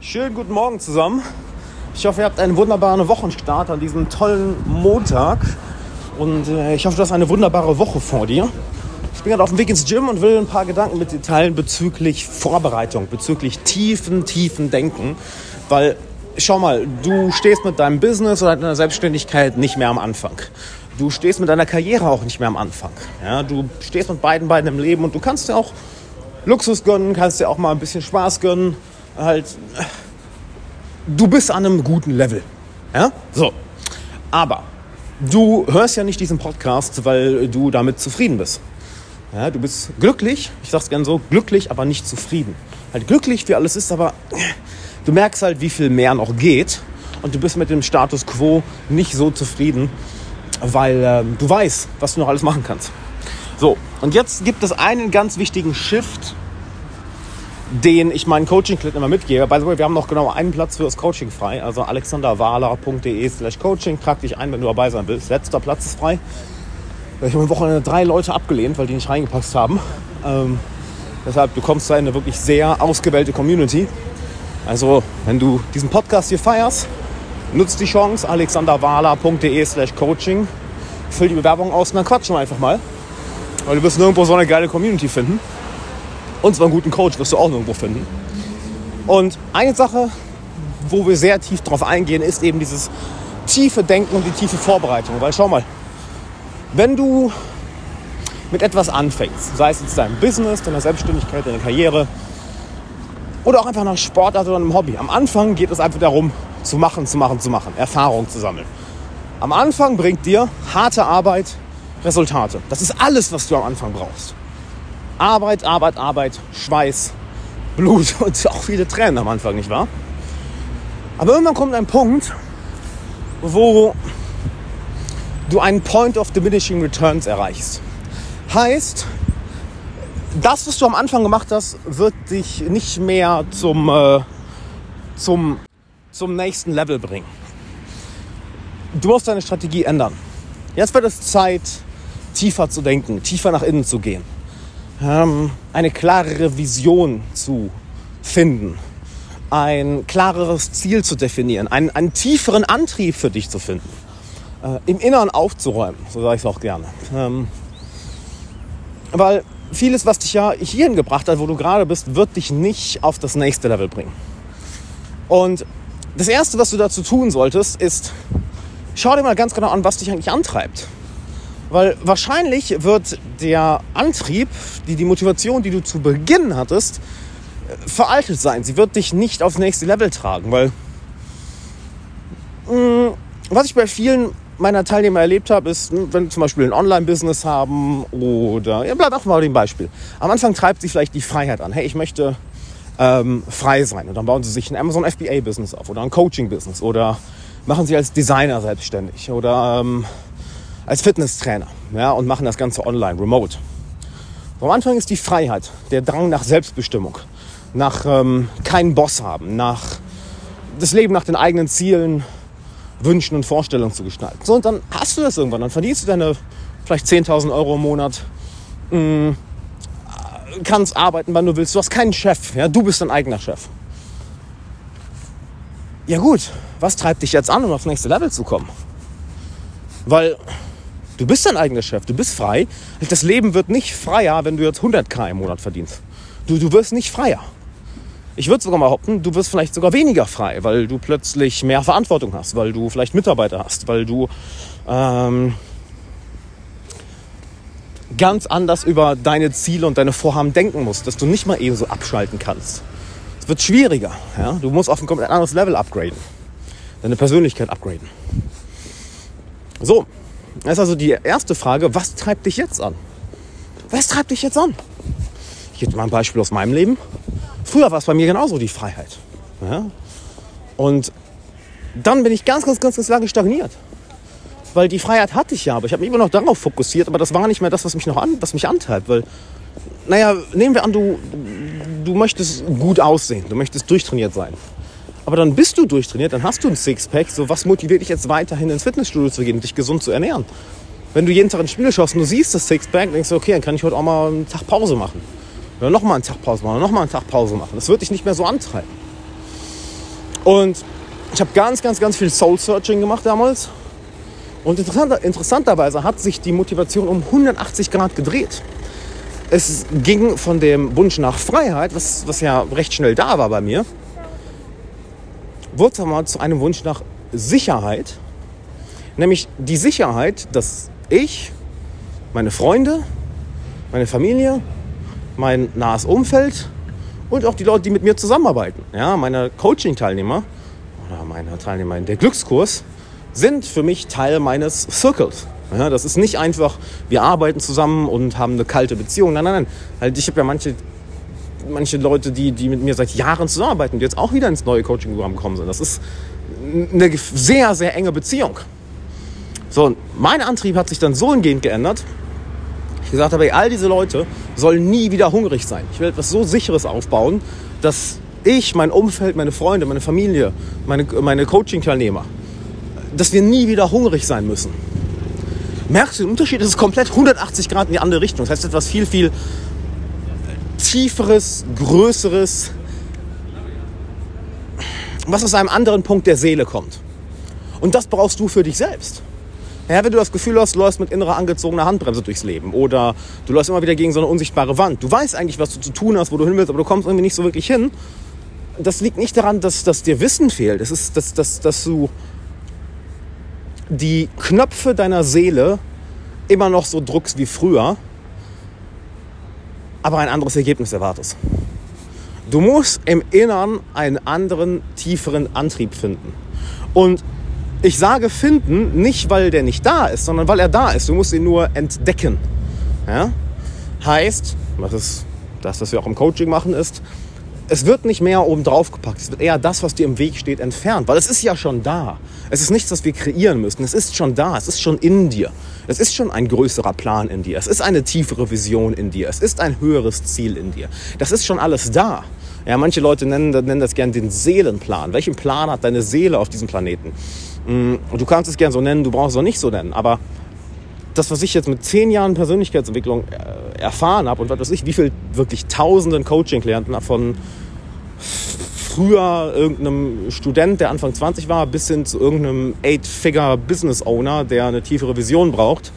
Schönen guten Morgen zusammen. Ich hoffe, ihr habt einen wunderbaren Wochenstart an diesem tollen Montag. Und äh, ich hoffe, du hast eine wunderbare Woche vor dir. Ich bin gerade auf dem Weg ins Gym und will ein paar Gedanken mit dir teilen bezüglich Vorbereitung, bezüglich tiefen, tiefen Denken. Weil, schau mal, du stehst mit deinem Business oder deiner Selbstständigkeit nicht mehr am Anfang. Du stehst mit deiner Karriere auch nicht mehr am Anfang. Ja, du stehst mit beiden Beinen im Leben und du kannst dir auch Luxus gönnen, kannst dir auch mal ein bisschen Spaß gönnen. Halt, du bist an einem guten Level. Ja, so. Aber du hörst ja nicht diesen Podcast, weil du damit zufrieden bist. Ja, du bist glücklich, ich sag's gern so, glücklich, aber nicht zufrieden. Halt glücklich, wie alles ist, aber du merkst halt, wie viel mehr noch geht. Und du bist mit dem Status quo nicht so zufrieden, weil äh, du weißt, was du noch alles machen kannst. So, und jetzt gibt es einen ganz wichtigen Shift, den ich meinen Coaching-Clip immer mitgebe. By the way, wir haben noch genau einen Platz für das Coaching frei. Also alexanderwahler.de slash Coaching. Trag dich ein, wenn du dabei sein willst. Letzter Platz ist frei. Ich habe am Wochenende drei Leute abgelehnt, weil die nicht reingepasst haben. Ähm, deshalb, du kommst da in eine wirklich sehr ausgewählte Community. Also, wenn du diesen Podcast hier feierst, nutzt die Chance, alexanderwahler.de slash Coaching. Füll die Bewerbung aus und dann quatschen wir einfach mal. Weil du wirst nirgendwo so eine geile Community finden. Und zwar einen guten Coach wirst du auch nirgendwo finden. Und eine Sache, wo wir sehr tief drauf eingehen, ist eben dieses tiefe Denken und die tiefe Vorbereitung. Weil schau mal, wenn du mit etwas anfängst, sei es jetzt dein Business, deine Selbstständigkeit, deine Karriere oder auch einfach nach Sportart oder einem Hobby. Am Anfang geht es einfach darum, zu machen, zu machen, zu machen, Erfahrung zu sammeln. Am Anfang bringt dir harte Arbeit Resultate. Das ist alles, was du am Anfang brauchst. Arbeit, Arbeit, Arbeit, Schweiß, Blut und auch viele Tränen am Anfang, nicht wahr? Aber irgendwann kommt ein Punkt, wo du einen Point of Diminishing Returns erreichst. Heißt, das, was du am Anfang gemacht hast, wird dich nicht mehr zum, äh, zum, zum nächsten Level bringen. Du musst deine Strategie ändern. Jetzt wird es Zeit, tiefer zu denken, tiefer nach innen zu gehen, ähm, eine klarere Vision zu finden, ein klareres Ziel zu definieren, einen, einen tieferen Antrieb für dich zu finden, äh, im Inneren aufzuräumen, so sage ich es auch gerne. Ähm, weil vieles, was dich ja hierhin gebracht hat, wo du gerade bist, wird dich nicht auf das nächste Level bringen. Und das Erste, was du dazu tun solltest, ist, schau dir mal ganz genau an, was dich eigentlich antreibt. Weil wahrscheinlich wird der Antrieb, die, die Motivation, die du zu Beginn hattest, veraltet sein. Sie wird dich nicht aufs nächste Level tragen, weil mh, mm, was ich bei vielen meiner Teilnehmer erlebt habe, ist, hm, wenn sie zum Beispiel ein Online-Business haben oder, ja, bleib auch mal dem Beispiel. Am Anfang treibt sie vielleicht die Freiheit an. Hey, ich möchte ähm, frei sein. Und dann bauen sie sich ein Amazon FBA-Business auf oder ein Coaching-Business oder machen sie als Designer selbstständig oder ähm, als Fitnesstrainer ja, und machen das Ganze online, remote. Am Anfang ist die Freiheit, der Drang nach Selbstbestimmung, nach ähm, keinen Boss haben, nach das Leben nach den eigenen Zielen, Wünschen und Vorstellungen zu gestalten. So, und dann hast du das irgendwann, dann verdienst du deine vielleicht 10.000 Euro im Monat, mh, mm, kannst arbeiten, wann du willst. Du hast keinen Chef, ja? du bist dein eigener Chef. Ja gut, was treibt dich jetzt an, um aufs nächste Level zu kommen? Weil Du bist dein eigener Chef, du bist frei. Das Leben wird nicht freier, wenn du jetzt 100k im Monat verdienst. Du, du wirst nicht freier. Ich würde sogar mal behaupten, du wirst vielleicht sogar weniger frei, weil du plötzlich mehr Verantwortung hast, weil du vielleicht Mitarbeiter hast, weil du ähm, ganz anders über deine Ziele und deine Vorhaben denken musst, dass du nicht mal eben so abschalten kannst. Es wird schwieriger. Ja? Du musst auf ein komplett anderes Level upgraden. Deine Persönlichkeit upgraden. So, das ist also die erste Frage, was treibt dich jetzt an? Was treibt dich jetzt an? Ich gebe mal ein Beispiel aus meinem Leben. Früher war es bei mir genauso die Freiheit. Ja? Und dann bin ich ganz, ganz, ganz, ganz lange stagniert. Weil die Freiheit hatte ich ja, aber ich habe mich immer noch darauf fokussiert, aber das war nicht mehr das, was mich noch an, was mich antreibt. Weil, naja, nehmen wir an, du, du möchtest gut aussehen, du möchtest durchtrainiert sein. Aber dann bist du durchtrainiert, dann hast du ein Sixpack. So, was motiviert dich jetzt weiterhin ins Fitnessstudio zu gehen und dich gesund zu ernähren? Wenn du jeden Tag ins Spiel schaust und du siehst das Sixpack, denkst du, okay, dann kann ich heute auch mal einen Tag Pause machen. Oder nochmal einen Tag Pause machen, oder nochmal einen Tag Pause machen. Das wird dich nicht mehr so antreiben. Und ich habe ganz, ganz, ganz viel Soul-Searching gemacht damals. Und interessanter, interessanterweise hat sich die Motivation um 180 Grad gedreht. Es ging von dem Wunsch nach Freiheit, was, was ja recht schnell da war bei mir, wurde mal zu einem Wunsch nach Sicherheit. Nämlich die Sicherheit, dass ich, meine Freunde, meine Familie, mein nahes Umfeld und auch die Leute, die mit mir zusammenarbeiten, ja, meine Coaching-Teilnehmer oder meine Teilnehmer in der Glückskurs, sind für mich Teil meines Circles. Ja, das ist nicht einfach, wir arbeiten zusammen und haben eine kalte Beziehung. Nein, nein, nein. Ich habe ja manche, manche Leute, die, die mit mir seit Jahren zusammenarbeiten, die jetzt auch wieder ins neue Coaching-Programm gekommen sind. Das ist eine sehr, sehr enge Beziehung. So, mein Antrieb hat sich dann so hingehend geändert. Ich gesagt habe, all diese Leute sollen nie wieder hungrig sein. Ich will etwas so Sicheres aufbauen, dass ich, mein Umfeld, meine Freunde, meine Familie, meine, meine Coaching-Teilnehmer, dass wir nie wieder hungrig sein müssen. Merkst du den Unterschied? Es ist komplett 180 Grad in die andere Richtung. Das heißt etwas viel, viel tieferes, größeres, was aus einem anderen Punkt der Seele kommt. Und das brauchst du für dich selbst. Ja, wenn du das Gefühl hast, du läufst mit innerer angezogener Handbremse durchs Leben oder du läufst immer wieder gegen so eine unsichtbare Wand. Du weißt eigentlich, was du zu tun hast, wo du hin willst, aber du kommst irgendwie nicht so wirklich hin. Das liegt nicht daran, dass, dass dir Wissen fehlt. Es ist, dass, dass, dass du die Knöpfe deiner Seele immer noch so druckst wie früher, aber ein anderes Ergebnis erwartest. Du musst im Innern einen anderen, tieferen Antrieb finden. Und ich sage finden, nicht weil der nicht da ist, sondern weil er da ist. Du musst ihn nur entdecken. Ja? Heißt, was ist das, was wir auch im Coaching machen, ist, es wird nicht mehr oben drauf gepackt. Es wird eher das, was dir im Weg steht, entfernt. Weil es ist ja schon da. Es ist nichts, was wir kreieren müssen. Es ist schon da. Es ist schon in dir. Es ist schon ein größerer Plan in dir. Es ist eine tiefere Vision in dir. Es ist ein höheres Ziel in dir. Das ist schon alles da. Ja, manche Leute nennen, nennen das gern den Seelenplan. Welchen Plan hat deine Seele auf diesem Planeten? Mm, du kannst es gern so nennen, du brauchst es auch nicht so nennen. Aber das, was ich jetzt mit zehn Jahren Persönlichkeitsentwicklung äh, erfahren habe und was weiß ich, wie viel wirklich tausenden Coaching-Klienten von früher irgendeinem Student, der Anfang 20 war, bis hin zu irgendeinem Eight-Figure-Business-Owner, der eine tiefere Vision braucht.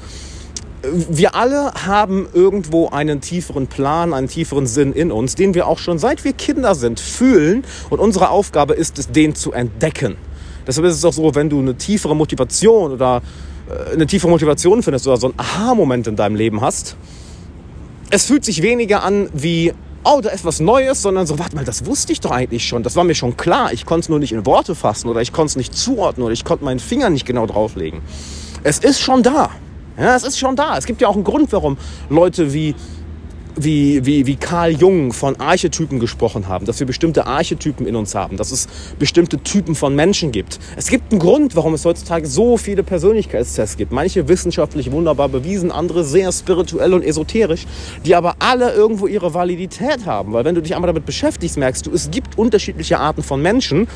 Wir alle haben irgendwo einen tieferen Plan, einen tieferen Sinn in uns, den wir auch schon seit wir Kinder sind fühlen. Und unsere Aufgabe ist es, den zu entdecken. Deshalb ist es auch so, wenn du eine tiefere Motivation oder eine tiefere Motivation findest oder so einen Aha-Moment in deinem Leben hast, es fühlt sich weniger an wie, oh, da ist was Neues, sondern so, warte mal, das wusste ich doch eigentlich schon, das war mir schon klar, ich konnte es nur nicht in Worte fassen oder ich konnte es nicht zuordnen oder ich konnte meinen Finger nicht genau drauflegen. Es ist schon da. Ja, es ist schon da. Es gibt ja auch einen Grund, warum Leute wie wie, wie, wie Carl Jung von Archetypen gesprochen haben, dass wir bestimmte Archetypen in uns haben, dass es bestimmte Typen von Menschen gibt. Es gibt einen Grund, warum es heutzutage so viele Persönlichkeitstests gibt. Manche wissenschaftlich wunderbar bewiesen, andere sehr spirituell und esoterisch, die aber alle irgendwo ihre Validität haben. Weil wenn du dich einmal damit beschäftigst, merkst du, es gibt unterschiedliche Arten von Menschen,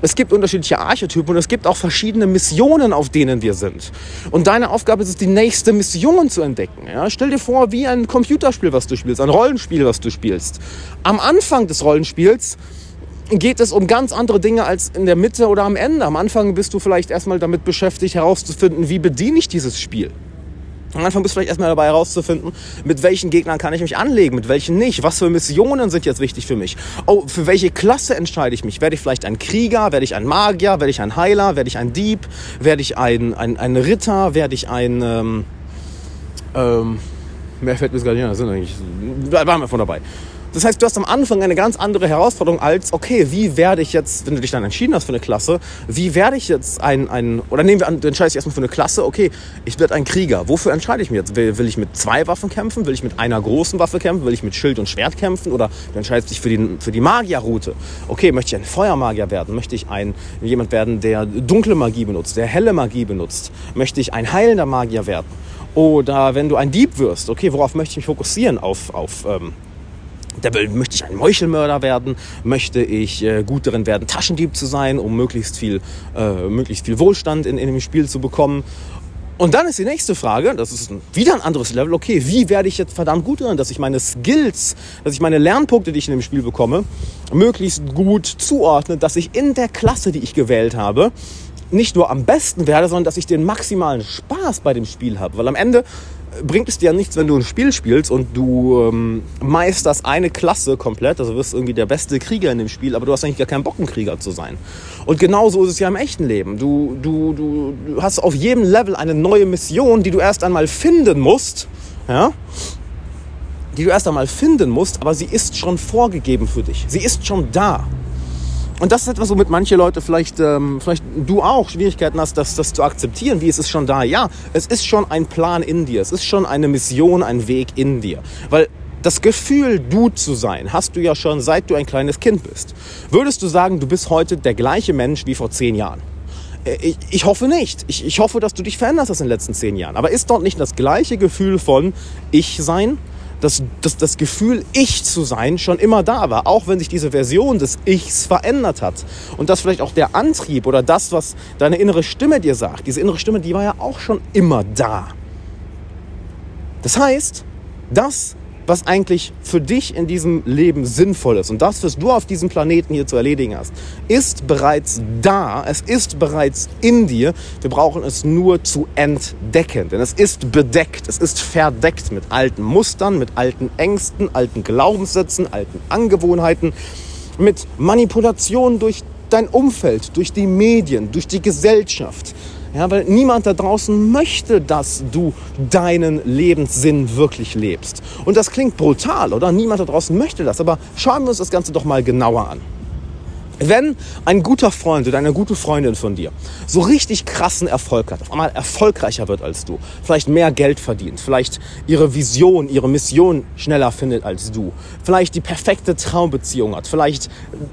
es gibt unterschiedliche Archetypen und es gibt auch verschiedene Missionen, auf denen wir sind. Und deine Aufgabe ist es, die nächste Mission zu entdecken. Ja? Stell dir vor, wie ein Computerspiel, was du spielst, ein Rollenspiel, was du spielst. Am Anfang des Rollenspiels geht es um ganz andere Dinge als in der Mitte oder am Ende. Am Anfang bist du vielleicht erstmal damit beschäftigt herauszufinden, wie bediene ich dieses Spiel. Am Anfang bist du vielleicht erstmal dabei herauszufinden, mit welchen Gegnern kann ich mich anlegen, mit welchen nicht. Was für Missionen sind jetzt wichtig für mich? Oh, für welche Klasse entscheide ich mich? Werde ich vielleicht ein Krieger? Werde ich ein Magier? Werde ich ein Heiler? Werde ich ein Dieb? Werde ich ein, ein, ein Ritter? Werde ich ein... Ähm, ähm, Mehr fällt mir gar nicht ein. Da waren wir von dabei. Das heißt, du hast am Anfang eine ganz andere Herausforderung als, okay, wie werde ich jetzt, wenn du dich dann entschieden hast für eine Klasse, wie werde ich jetzt ein, ein oder nehmen wir an, du entscheidest dich erstmal für eine Klasse, okay, ich werde ein Krieger. Wofür entscheide ich mich jetzt? Will, will, ich mit zwei Waffen kämpfen? Will ich mit einer großen Waffe kämpfen? Will ich mit Schild und Schwert kämpfen? Oder du entscheidest dich für die, für die Magierroute. Okay, möchte ich ein Feuermagier werden? Möchte ich ein, jemand werden, der dunkle Magie benutzt, der helle Magie benutzt? Möchte ich ein heilender Magier werden? Oder wenn du ein Dieb wirst, okay, worauf möchte ich mich fokussieren? Auf, auf ähm, der will, möchte ich ein Meuchelmörder werden? Möchte ich äh, gut darin werden, Taschendieb zu sein, um möglichst viel, äh, möglichst viel Wohlstand in, in dem Spiel zu bekommen? Und dann ist die nächste Frage, das ist wieder ein anderes Level, okay, wie werde ich jetzt verdammt gut darin, dass ich meine Skills, dass ich meine Lernpunkte, die ich in dem Spiel bekomme, möglichst gut zuordne, dass ich in der Klasse, die ich gewählt habe, nicht nur am besten werde, sondern dass ich den maximalen Spaß bei dem Spiel habe. Weil am Ende bringt es dir ja nichts, wenn du ein Spiel spielst und du ähm, meisterst eine Klasse komplett, also wirst irgendwie der beste Krieger in dem Spiel, aber du hast eigentlich gar keinen Bock, ein Krieger zu sein. Und genauso ist es ja im echten Leben. Du, du, du, du hast auf jedem Level eine neue Mission, die du erst einmal finden musst, ja? die du erst einmal finden musst, aber sie ist schon vorgegeben für dich. Sie ist schon da. Und das ist etwas, womit manche Leute vielleicht, ähm, vielleicht du auch Schwierigkeiten hast, das, das zu akzeptieren. Wie es ist schon da. Ja, es ist schon ein Plan in dir. Es ist schon eine Mission, ein Weg in dir. Weil das Gefühl, du zu sein, hast du ja schon seit du ein kleines Kind bist. Würdest du sagen, du bist heute der gleiche Mensch wie vor zehn Jahren? Äh, ich, ich hoffe nicht. Ich, ich hoffe, dass du dich veränderst hast in den letzten zehn Jahren. Aber ist dort nicht das gleiche Gefühl von Ich sein, dass, dass das Gefühl, ich zu sein, schon immer da war, auch wenn sich diese Version des Ichs verändert hat. Und dass vielleicht auch der Antrieb oder das, was deine innere Stimme dir sagt, diese innere Stimme, die war ja auch schon immer da. Das heißt, das was eigentlich für dich in diesem Leben sinnvoll ist und das, was du auf diesem Planeten hier zu erledigen hast, ist bereits da, es ist bereits in dir. Wir brauchen es nur zu entdecken, denn es ist bedeckt, es ist verdeckt mit alten Mustern, mit alten Ängsten, alten Glaubenssätzen, alten Angewohnheiten, mit Manipulation durch dein Umfeld, durch die Medien, durch die Gesellschaft. Ja, weil niemand da draußen möchte, dass du deinen Lebenssinn wirklich lebst. Und das klingt brutal, oder? Niemand da draußen möchte das. Aber schauen wir uns das Ganze doch mal genauer an. Wenn ein guter Freund oder eine gute Freundin von dir so richtig krassen Erfolg hat, auf einmal erfolgreicher wird als du, vielleicht mehr Geld verdient, vielleicht ihre Vision, ihre Mission schneller findet als du, vielleicht die perfekte Traumbeziehung hat, vielleicht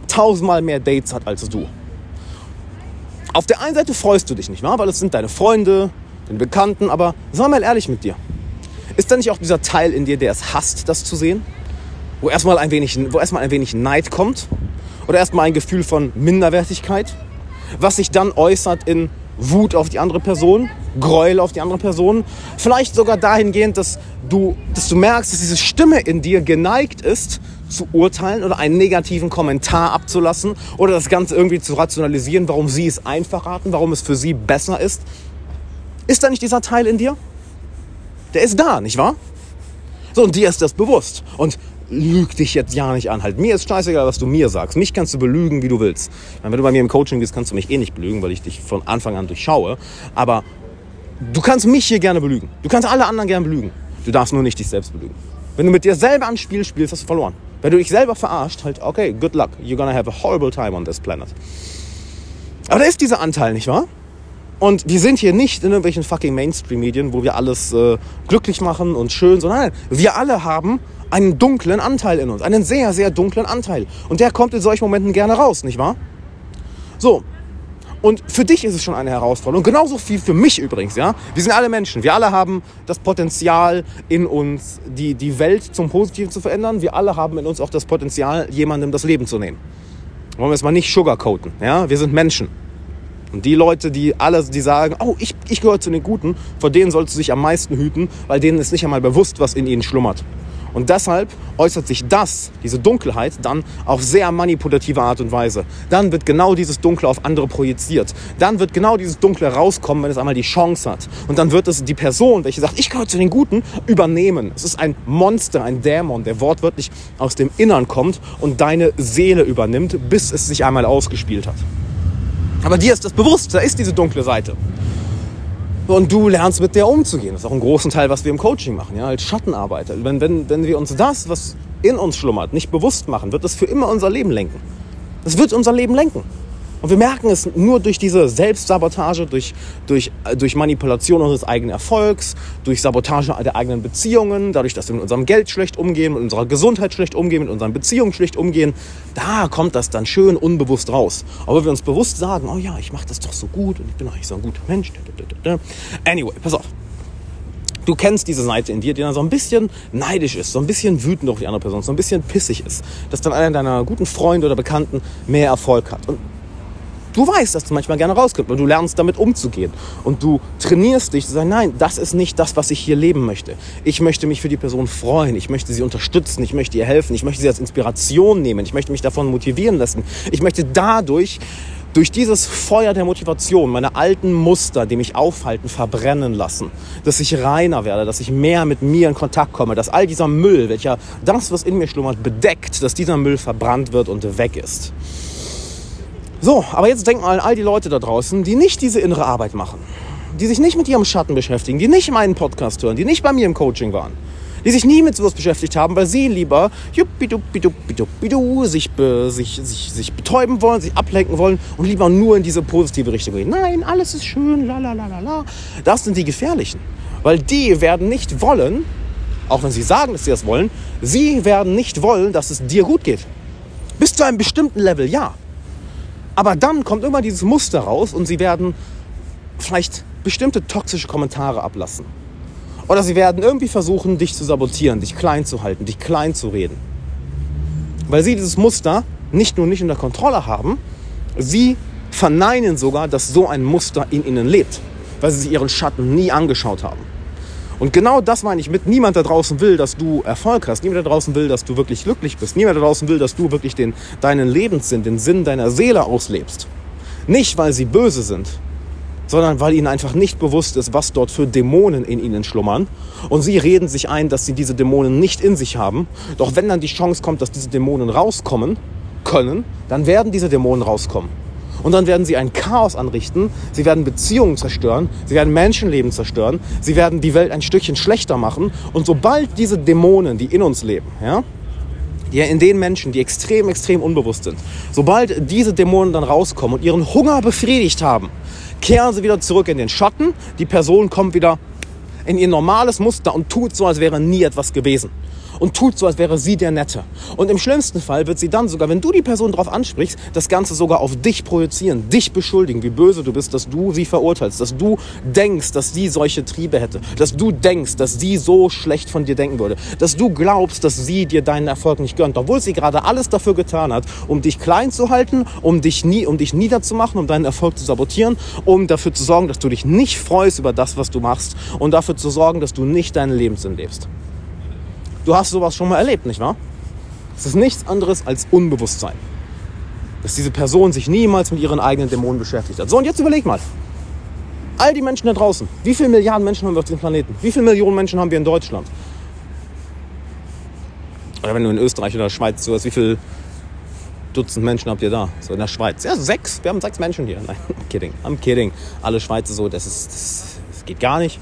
tausendmal mehr Dates hat als du, auf der einen Seite freust du dich nicht, wahr? weil es sind deine Freunde, deine Bekannten, aber sei mal ehrlich mit dir. Ist da nicht auch dieser Teil in dir, der es hasst, das zu sehen? Wo erstmal ein wenig, wo erstmal ein wenig Neid kommt? Oder erstmal ein Gefühl von Minderwertigkeit? Was sich dann äußert in Wut auf die andere Person, Gräuel auf die andere Person. Vielleicht sogar dahingehend, dass du, dass du merkst, dass diese Stimme in dir geneigt ist, zu urteilen oder einen negativen Kommentar abzulassen oder das Ganze irgendwie zu rationalisieren, warum sie es einfach raten, warum es für sie besser ist. Ist da nicht dieser Teil in dir? Der ist da, nicht wahr? So, und dir ist das bewusst. Und lüg dich jetzt ja nicht an. Halt, mir ist scheißegal, was du mir sagst. Mich kannst du belügen, wie du willst. Wenn du bei mir im Coaching bist, kannst du mich eh nicht belügen, weil ich dich von Anfang an durchschaue. Aber du kannst mich hier gerne belügen. Du kannst alle anderen gerne belügen. Du darfst nur nicht dich selbst belügen. Wenn du mit dir selber ein Spiel spielst, hast du verloren. Wenn du dich selber verarscht, halt, okay, good luck. You're gonna have a horrible time on this planet. Aber da ist dieser Anteil, nicht wahr? Und wir sind hier nicht in irgendwelchen fucking Mainstream-Medien, wo wir alles äh, glücklich machen und schön, sondern nein, wir alle haben einen dunklen Anteil in uns, einen sehr, sehr dunklen Anteil. Und der kommt in solchen Momenten gerne raus, nicht wahr? So, und für dich ist es schon eine Herausforderung. Genauso viel für mich übrigens, ja. Wir sind alle Menschen. Wir alle haben das Potenzial in uns, die, die Welt zum Positiven zu verändern. Wir alle haben in uns auch das Potenzial, jemandem das Leben zu nehmen. Wollen wir es mal nicht sugarcoaten, ja. Wir sind Menschen. Und die Leute, die alle, die sagen, oh, ich, ich gehöre zu den Guten, vor denen sollst du dich am meisten hüten, weil denen ist nicht einmal bewusst, was in ihnen schlummert. Und deshalb äußert sich das, diese Dunkelheit, dann auf sehr manipulative Art und Weise. Dann wird genau dieses Dunkle auf andere projiziert. Dann wird genau dieses Dunkle rauskommen, wenn es einmal die Chance hat. Und dann wird es die Person, welche sagt, ich gehöre zu den Guten, übernehmen. Es ist ein Monster, ein Dämon, der wortwörtlich aus dem Innern kommt und deine Seele übernimmt, bis es sich einmal ausgespielt hat. Aber dir ist das bewusst, da ist diese dunkle Seite. Und du lernst mit der umzugehen. Das ist auch ein großen Teil, was wir im Coaching machen, ja, als Schattenarbeiter. Wenn, wenn, wenn wir uns das, was in uns schlummert, nicht bewusst machen, wird das für immer unser Leben lenken. Das wird unser Leben lenken. Und wir merken es nur durch diese Selbstsabotage, durch, durch, äh, durch Manipulation unseres eigenen Erfolgs, durch Sabotage der eigenen Beziehungen, dadurch, dass wir mit unserem Geld schlecht umgehen, mit unserer Gesundheit schlecht umgehen, mit unseren Beziehungen schlecht umgehen. Da kommt das dann schön unbewusst raus. Aber wir uns bewusst sagen, oh ja, ich mache das doch so gut und ich bin eigentlich so ein guter Mensch. Anyway, pass auf. Du kennst diese Seite in dir, die dann so ein bisschen neidisch ist, so ein bisschen wütend auf die andere Person, so ein bisschen pissig ist, dass dann einer deiner guten Freunde oder Bekannten mehr Erfolg hat. Und Du weißt, dass du manchmal gerne rauskommst, aber du lernst damit umzugehen. Und du trainierst dich zu sagen, nein, das ist nicht das, was ich hier leben möchte. Ich möchte mich für die Person freuen, ich möchte sie unterstützen, ich möchte ihr helfen, ich möchte sie als Inspiration nehmen, ich möchte mich davon motivieren lassen. Ich möchte dadurch durch dieses Feuer der Motivation meine alten Muster, die mich aufhalten, verbrennen lassen. Dass ich reiner werde, dass ich mehr mit mir in Kontakt komme, dass all dieser Müll, welcher das, was in mir schlummert, bedeckt, dass dieser Müll verbrannt wird und weg ist. So, aber jetzt denken mal an all die Leute da draußen, die nicht diese innere Arbeit machen, die sich nicht mit ihrem Schatten beschäftigen, die nicht meinen Podcast hören, die nicht bei mir im Coaching waren, die sich nie mit sowas beschäftigt haben, weil sie lieber sich, sich, sich, sich betäuben wollen, sich ablenken wollen und lieber nur in diese positive Richtung gehen. Nein, alles ist schön, la la la la la. Das sind die Gefährlichen, weil die werden nicht wollen, auch wenn sie sagen, dass sie das wollen, sie werden nicht wollen, dass es dir gut geht. Bis zu einem bestimmten Level, ja. Aber dann kommt immer dieses Muster raus und sie werden vielleicht bestimmte toxische Kommentare ablassen. Oder sie werden irgendwie versuchen, dich zu sabotieren, dich klein zu halten, dich klein zu reden. Weil sie dieses Muster nicht nur nicht unter Kontrolle haben, sie verneinen sogar, dass so ein Muster in ihnen lebt, weil sie sich ihren Schatten nie angeschaut haben. Und genau das meine ich mit, niemand da draußen will, dass du Erfolg hast. Niemand da draußen will, dass du wirklich glücklich bist. Niemand da draußen will, dass du wirklich den, deinen Lebenssinn, den Sinn deiner Seele auslebst. Nicht, weil sie böse sind, sondern weil ihnen einfach nicht bewusst ist, was dort für Dämonen in ihnen schlummern. Und sie reden sich ein, dass sie diese Dämonen nicht in sich haben. Doch wenn dann die Chance kommt, dass diese Dämonen rauskommen können, dann werden diese Dämonen rauskommen. Und dann werden sie ein Chaos anrichten, sie werden Beziehungen zerstören, sie werden Menschenleben zerstören, sie werden die Welt ein Stückchen schlechter machen. Und sobald diese Dämonen, die in uns leben, ja, die in den Menschen, die extrem, extrem unbewusst sind, sobald diese Dämonen dann rauskommen und ihren Hunger befriedigt haben, kehren sie wieder zurück in den Schatten, die Person kommt wieder in ihr normales Muster und tut so, als wäre nie etwas gewesen und tut so, als wäre sie der Nette. Und im schlimmsten Fall wird sie dann sogar, wenn du die Person darauf ansprichst, das Ganze sogar auf dich projizieren, dich beschuldigen, wie böse du bist, dass du sie verurteilst, dass du denkst, dass sie solche Triebe hätte, dass du denkst, dass sie so schlecht von dir denken würde, dass du glaubst, dass sie dir deinen Erfolg nicht gönnt, obwohl sie gerade alles dafür getan hat, um dich klein zu halten, um dich, nie, um dich niederzumachen, um deinen Erfolg zu sabotieren, um dafür zu sorgen, dass du dich nicht freust über das, was du machst und dafür zu sorgen, dass du nicht deinen Lebenssinn lebst. Du hast sowas schon mal erlebt, nicht wahr? Es ist nichts anderes als Unbewusstsein. Dass diese Person sich niemals mit ihren eigenen Dämonen beschäftigt hat. So, und jetzt überleg mal. All die Menschen da draußen, wie viele Milliarden Menschen haben wir auf diesem Planeten? Wie viele Millionen Menschen haben wir in Deutschland? Oder wenn du in Österreich oder Schweiz so hast, wie viele Dutzend Menschen habt ihr da? So in der Schweiz. Ja, sechs. Wir haben sechs Menschen hier. Nein, I'm kidding. I'm kidding. Alle Schweizer so, das, ist, das, das geht gar nicht.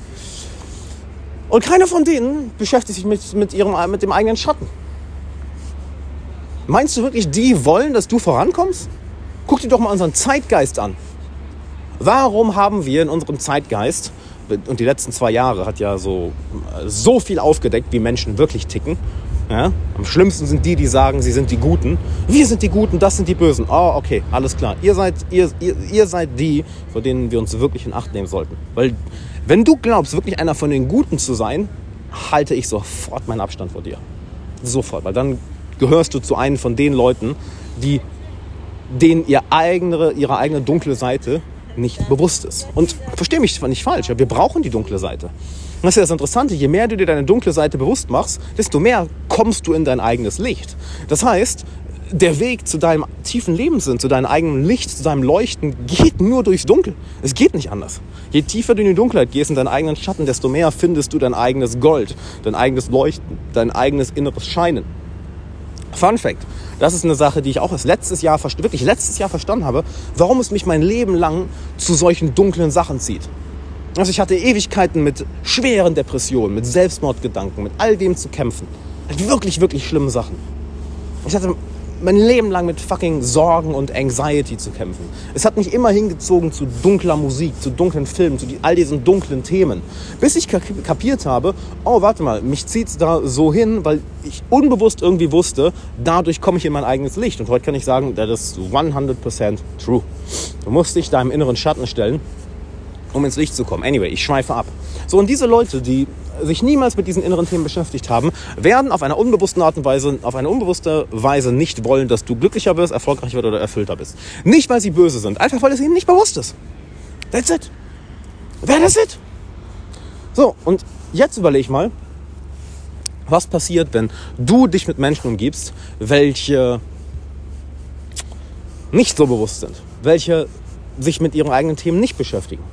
Und keiner von denen beschäftigt sich mit, mit, ihrem, mit dem eigenen Schatten. Meinst du wirklich, die wollen, dass du vorankommst? Guck dir doch mal unseren Zeitgeist an. Warum haben wir in unserem Zeitgeist, und die letzten zwei Jahre hat ja so, so viel aufgedeckt, wie Menschen wirklich ticken. Ja? Am schlimmsten sind die, die sagen, sie sind die Guten. Wir sind die Guten, das sind die Bösen. Oh, okay, alles klar. Ihr seid, ihr, ihr, ihr seid die, vor denen wir uns wirklich in Acht nehmen sollten. Weil wenn du glaubst, wirklich einer von den Guten zu sein, halte ich sofort meinen Abstand vor dir. Sofort, weil dann gehörst du zu einem von den Leuten, die denen ihr eigene, ihre eigene dunkle Seite nicht bewusst ist. Und verstehe mich nicht falsch, wir brauchen die dunkle Seite. das ist ja das Interessante, je mehr du dir deine dunkle Seite bewusst machst, desto mehr kommst du in dein eigenes Licht. Das heißt, der Weg zu deinem tiefen Lebenssinn, zu deinem eigenen Licht, zu deinem Leuchten geht nur durchs Dunkel. Es geht nicht anders. Je tiefer du in die Dunkelheit gehst, in deinen eigenen Schatten, desto mehr findest du dein eigenes Gold, dein eigenes Leuchten, dein eigenes inneres Scheinen. Fun Fact. Das ist eine Sache, die ich auch erst letztes Jahr, wirklich letztes Jahr verstanden habe, warum es mich mein Leben lang zu solchen dunklen Sachen zieht. Also ich hatte Ewigkeiten mit schweren Depressionen, mit Selbstmordgedanken, mit all dem zu kämpfen. Wirklich, wirklich schlimme Sachen. Ich hatte mein Leben lang mit fucking Sorgen und Anxiety zu kämpfen. Es hat mich immer hingezogen zu dunkler Musik, zu dunklen Filmen, zu all diesen dunklen Themen. Bis ich kapiert habe, oh, warte mal, mich zieht's da so hin, weil ich unbewusst irgendwie wusste, dadurch komme ich in mein eigenes Licht. Und heute kann ich sagen, das ist 100% true. Du musst dich deinem inneren Schatten stellen, um ins Licht zu kommen. Anyway, ich schweife ab. So, und diese Leute, die sich niemals mit diesen inneren Themen beschäftigt haben, werden auf einer unbewussten Art und Weise, auf eine unbewusste Weise nicht wollen, dass du glücklicher wirst, erfolgreicher wirst oder erfüllter bist. Nicht, weil sie böse sind, einfach weil es ihnen nicht bewusst ist. That's it. That is it. So, und jetzt überleg mal, was passiert, wenn du dich mit Menschen umgibst, welche nicht so bewusst sind, welche sich mit ihren eigenen Themen nicht beschäftigen.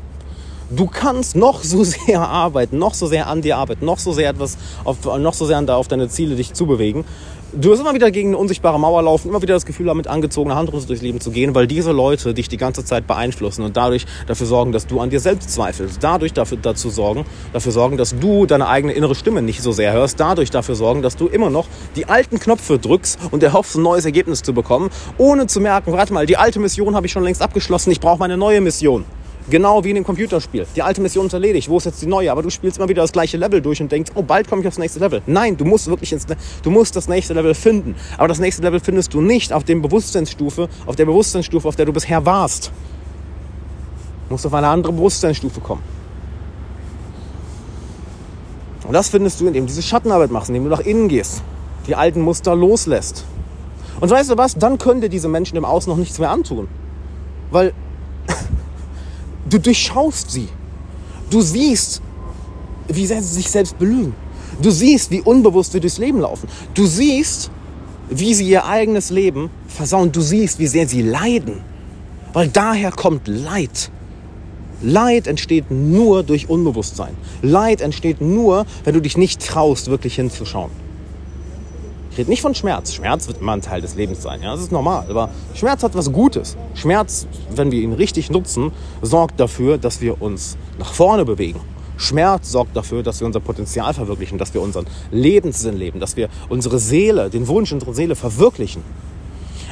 Du kannst noch so sehr arbeiten, noch so sehr an dir arbeiten, noch so sehr etwas auf, noch so sehr auf deine Ziele dich zubewegen. Du wirst immer wieder gegen eine unsichtbare Mauer laufen, immer wieder das Gefühl haben, mit angezogener Handrüste durchs Leben zu gehen, weil diese Leute dich die ganze Zeit beeinflussen und dadurch dafür sorgen, dass du an dir selbst zweifelst. Dadurch dafür, dazu sorgen, dafür sorgen, dass du deine eigene innere Stimme nicht so sehr hörst. Dadurch dafür sorgen, dass du immer noch die alten Knöpfe drückst und erhoffst, ein neues Ergebnis zu bekommen, ohne zu merken, warte mal, die alte Mission habe ich schon längst abgeschlossen, ich brauche meine neue Mission. Genau wie in dem Computerspiel. Die alte Mission ist erledigt. Wo ist jetzt die neue? Aber du spielst immer wieder das gleiche Level durch und denkst, oh, bald komme ich aufs nächste Level. Nein, du musst wirklich ins, du musst das nächste Level finden. Aber das nächste Level findest du nicht auf dem Bewusstseinsstufe, auf der Bewusstseinsstufe, auf der du bisher warst. Du musst auf eine andere Bewusstseinsstufe kommen. Und das findest du, indem du diese Schattenarbeit machst, indem du nach innen gehst, die alten Muster loslässt. Und weißt du was? Dann können dir diese Menschen im Außen noch nichts mehr antun. Weil Du durchschaust sie. Du siehst, wie sehr sie sich selbst belügen. Du siehst, wie unbewusst sie durchs Leben laufen. Du siehst, wie sie ihr eigenes Leben versauen. Du siehst, wie sehr sie leiden. Weil daher kommt Leid. Leid entsteht nur durch Unbewusstsein. Leid entsteht nur, wenn du dich nicht traust, wirklich hinzuschauen. Ich rede nicht von Schmerz. Schmerz wird immer ein Teil des Lebens sein. Ja, das ist normal. Aber Schmerz hat was Gutes. Schmerz, wenn wir ihn richtig nutzen, sorgt dafür, dass wir uns nach vorne bewegen. Schmerz sorgt dafür, dass wir unser Potenzial verwirklichen, dass wir unseren Lebenssinn leben, dass wir unsere Seele, den Wunsch unserer Seele verwirklichen.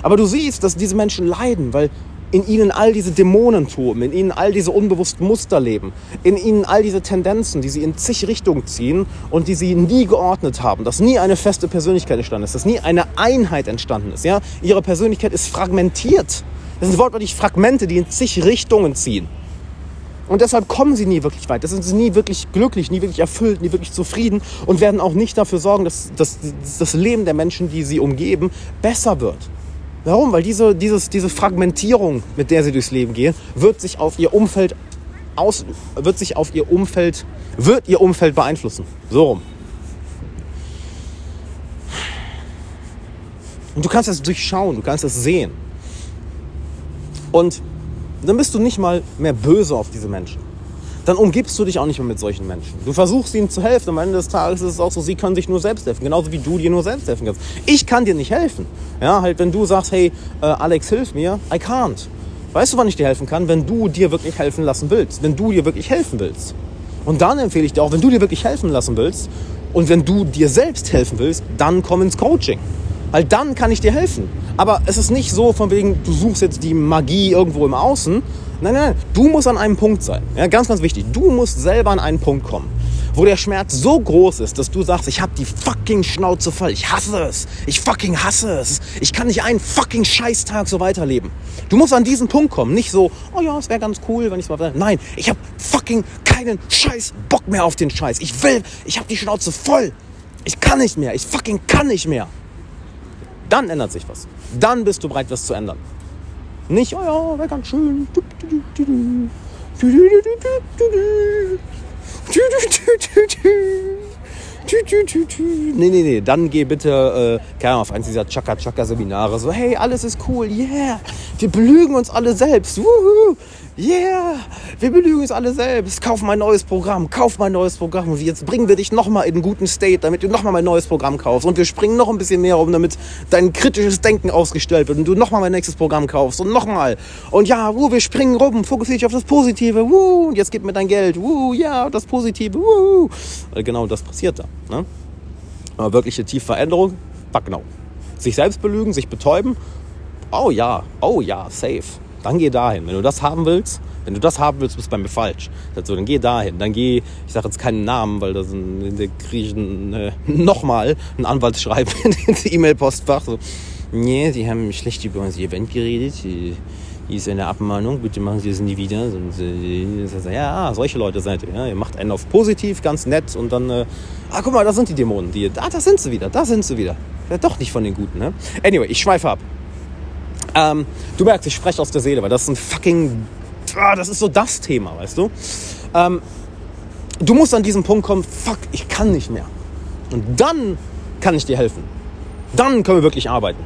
Aber du siehst, dass diese Menschen leiden, weil in ihnen all diese Dämonen toben, in ihnen all diese unbewussten Muster leben, in ihnen all diese Tendenzen, die sie in zig Richtungen ziehen und die sie nie geordnet haben, dass nie eine feste Persönlichkeit entstanden ist, dass nie eine Einheit entstanden ist. Ja? Ihre Persönlichkeit ist fragmentiert. Das sind wortwörtlich Fragmente, die in zig Richtungen ziehen. Und deshalb kommen sie nie wirklich weit. Das sind sie nie wirklich glücklich, nie wirklich erfüllt, nie wirklich zufrieden und werden auch nicht dafür sorgen, dass, dass das Leben der Menschen, die sie umgeben, besser wird. Warum? Weil diese, dieses, diese Fragmentierung, mit der sie durchs Leben gehen, wird sich auf ihr Umfeld aus, wird sich auf ihr Umfeld, wird ihr Umfeld beeinflussen. So rum. Und du kannst das durchschauen, du kannst das sehen. Und dann bist du nicht mal mehr böse auf diese Menschen dann umgibst du dich auch nicht mehr mit solchen Menschen. Du versuchst ihnen zu helfen. Am Ende des Tages ist es auch so, sie können sich nur selbst helfen. Genauso wie du dir nur selbst helfen kannst. Ich kann dir nicht helfen. Ja, halt, wenn du sagst, hey, äh, Alex, hilf mir, I can't. Weißt du, wann ich dir helfen kann? Wenn du dir wirklich helfen lassen willst. Wenn du dir wirklich helfen willst. Und dann empfehle ich dir auch, wenn du dir wirklich helfen lassen willst und wenn du dir selbst helfen willst, dann komm ins Coaching. Weil dann kann ich dir helfen. Aber es ist nicht so von wegen, du suchst jetzt die Magie irgendwo im Außen, Nein, nein, du musst an einem Punkt sein. Ja, ganz, ganz wichtig. Du musst selber an einen Punkt kommen, wo der Schmerz so groß ist, dass du sagst, ich habe die fucking Schnauze voll. Ich hasse es. Ich fucking hasse es. Ich kann nicht einen fucking Scheißtag so weiterleben. Du musst an diesen Punkt kommen. Nicht so, oh ja, es wäre ganz cool, wenn ich mal... Nein, ich habe fucking keinen Scheiß Bock mehr auf den Scheiß. Ich will, ich habe die Schnauze voll. Ich kann nicht mehr. Ich fucking kann nicht mehr. Dann ändert sich was. Dann bist du bereit, was zu ändern. Nicht, oh ja, wäre ganz schön. Nee, nee, nee, dann geh bitte, äh, keine auf eins dieser Chaka-Chaka-Seminare. So, hey, alles ist cool, yeah, wir belügen uns alle selbst, wuhu, yeah, wir belügen uns alle selbst, kauf mein neues Programm, kauf mein neues Programm und jetzt bringen wir dich nochmal in einen guten State, damit du nochmal mein neues Programm kaufst und wir springen noch ein bisschen mehr um, damit dein kritisches Denken ausgestellt wird und du nochmal mein nächstes Programm kaufst und nochmal und ja, wuh, wir springen rum, fokussiere dich auf das Positive, wuh, und jetzt gib mir dein Geld, wuh, ja, das Positive, wuh. Genau das passiert da. Ne? Aber wirkliche tiefe Veränderung, fuck no. Sich selbst belügen, sich betäuben, oh ja, oh ja, safe. Dann geh dahin. Wenn du das haben willst, wenn du das haben willst, bist du bei mir falsch. Also, dann geh dahin. Dann geh, ich sage jetzt keinen Namen, weil da sind, der kriegen äh, nochmal ein Anwaltsschreiben in die E-Mail-Postfach. So, nee, die haben schlecht über unser Event geredet. Hier ist eine Abmahnung, bitte machen Sie das nie wieder. Ja, solche Leute seid ihr. Ihr macht einen auf positiv, ganz nett und dann, äh, ah, guck mal, da sind die Dämonen. Die, ah, da sind sie wieder, da sind sie wieder. Ja, doch nicht von den Guten, ne? Anyway, ich schweife ab. Ähm, du merkst, ich spreche aus der Seele, weil das ist ein fucking, ah, das ist so das Thema, weißt du? Ähm, du musst an diesen Punkt kommen, fuck, ich kann nicht mehr. Und dann kann ich dir helfen. Dann können wir wirklich arbeiten.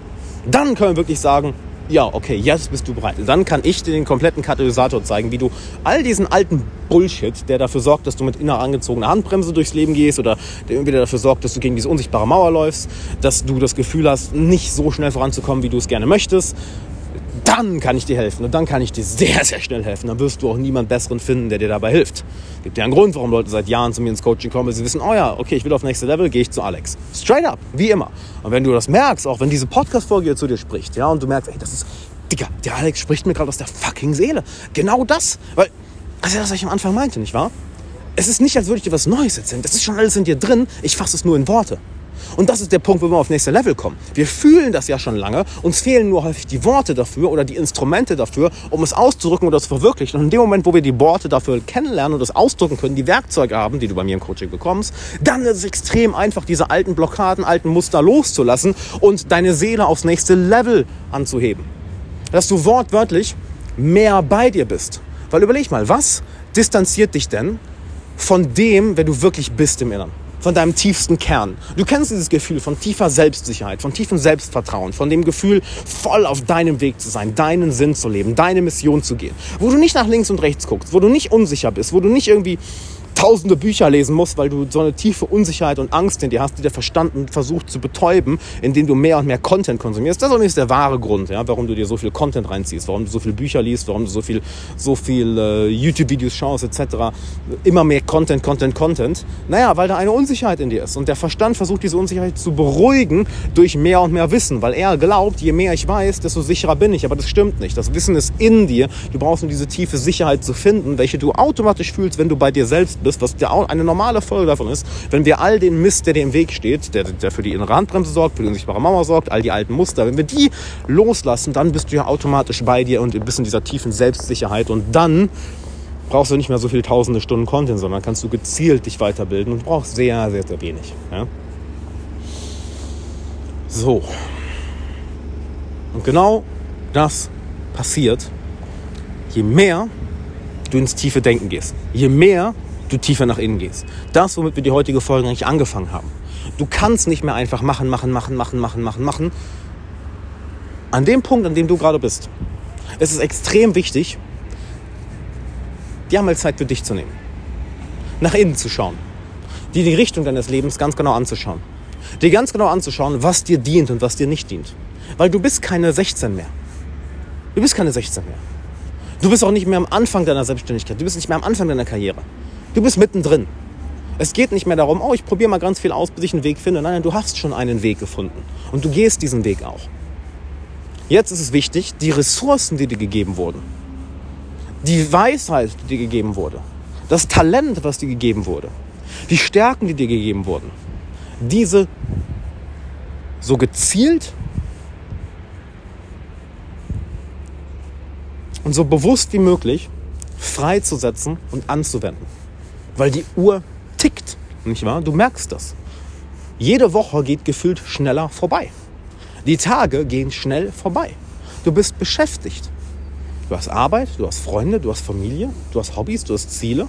Dann können wir wirklich sagen, ja, okay, jetzt bist du bereit. Dann kann ich dir den kompletten Katalysator zeigen, wie du all diesen alten Bullshit, der dafür sorgt, dass du mit inner angezogener Handbremse durchs Leben gehst oder der irgendwie dafür sorgt, dass du gegen diese unsichtbare Mauer läufst, dass du das Gefühl hast, nicht so schnell voranzukommen, wie du es gerne möchtest, dann kann ich dir helfen und dann kann ich dir sehr, sehr schnell helfen. Dann wirst du auch niemand Besseren finden, der dir dabei hilft. Gibt ja einen Grund, warum Leute seit Jahren zu mir ins Coaching kommen, weil sie wissen, oh ja, okay, ich will auf nächste Level, gehe ich zu Alex. Straight up, wie immer. Und wenn du das merkst, auch wenn diese Podcast-Folge zu dir spricht, ja, und du merkst, ey, das ist, Digga, der Alex spricht mir gerade aus der fucking Seele. Genau das. Weil, das ist ja das, was ich am Anfang meinte, nicht wahr? Es ist nicht, als würde ich dir was Neues erzählen. Das ist schon alles in dir drin. Ich fasse es nur in Worte. Und das ist der Punkt, wo wir auf nächste Level kommen. Wir fühlen das ja schon lange, uns fehlen nur häufig die Worte dafür oder die Instrumente dafür, um es auszudrücken oder zu verwirklichen. Und in dem Moment, wo wir die Worte dafür kennenlernen und das ausdrücken können, die Werkzeuge haben, die du bei mir im Coaching bekommst, dann ist es extrem einfach, diese alten Blockaden, alten Muster loszulassen und deine Seele aufs nächste Level anzuheben. Dass du wortwörtlich mehr bei dir bist. Weil überleg mal, was distanziert dich denn von dem, wer du wirklich bist im Inneren? Von deinem tiefsten Kern. Du kennst dieses Gefühl von tiefer Selbstsicherheit, von tiefem Selbstvertrauen, von dem Gefühl, voll auf deinem Weg zu sein, deinen Sinn zu leben, deine Mission zu gehen. Wo du nicht nach links und rechts guckst, wo du nicht unsicher bist, wo du nicht irgendwie tausende Bücher lesen musst, weil du so eine tiefe Unsicherheit und Angst in dir hast, die der Verstand versucht zu betäuben, indem du mehr und mehr Content konsumierst. Das ist der wahre Grund, ja, warum du dir so viel Content reinziehst, warum du so viele Bücher liest, warum du so viel, so viel äh, YouTube-Videos schaust etc. Immer mehr Content, Content, Content. Naja, weil da eine Unsicherheit in dir ist. Und der Verstand versucht diese Unsicherheit zu beruhigen durch mehr und mehr Wissen, weil er glaubt, je mehr ich weiß, desto sicherer bin ich. Aber das stimmt nicht. Das Wissen ist in dir. Du brauchst nur diese tiefe Sicherheit zu finden, welche du automatisch fühlst, wenn du bei dir selbst bist, was ja auch eine normale Folge davon ist, wenn wir all den Mist, der dir im Weg steht, der, der für die innere Handbremse sorgt, für die unsichtbare Mauer sorgt, all die alten Muster, wenn wir die loslassen, dann bist du ja automatisch bei dir und bist in dieser tiefen Selbstsicherheit und dann brauchst du nicht mehr so viele tausende Stunden Content, sondern kannst du gezielt dich weiterbilden und brauchst sehr, sehr, sehr wenig. Ja? So. Und genau das passiert, je mehr du ins tiefe Denken gehst. Je mehr du tiefer nach innen gehst. Das, womit wir die heutige Folge eigentlich angefangen haben. Du kannst nicht mehr einfach machen, machen, machen, machen, machen, machen, machen. An dem Punkt, an dem du gerade bist, ist es extrem wichtig, dir einmal Zeit für dich zu nehmen. Nach innen zu schauen. Dir die Richtung deines Lebens ganz genau anzuschauen. Dir ganz genau anzuschauen, was dir dient und was dir nicht dient. Weil du bist keine 16 mehr. Du bist keine 16 mehr. Du bist auch nicht mehr am Anfang deiner Selbstständigkeit. Du bist nicht mehr am Anfang deiner Karriere. Du bist mittendrin. Es geht nicht mehr darum, oh, ich probiere mal ganz viel aus, bis ich einen Weg finde. Nein, nein, du hast schon einen Weg gefunden. Und du gehst diesen Weg auch. Jetzt ist es wichtig, die Ressourcen, die dir gegeben wurden, die Weisheit, die dir gegeben wurde, das Talent, was dir gegeben wurde, die Stärken, die dir gegeben wurden, diese so gezielt und so bewusst wie möglich freizusetzen und anzuwenden. Weil die Uhr tickt, nicht wahr? Du merkst das. Jede Woche geht gefühlt schneller vorbei. Die Tage gehen schnell vorbei. Du bist beschäftigt. Du hast Arbeit, du hast Freunde, du hast Familie, du hast Hobbys, du hast Ziele.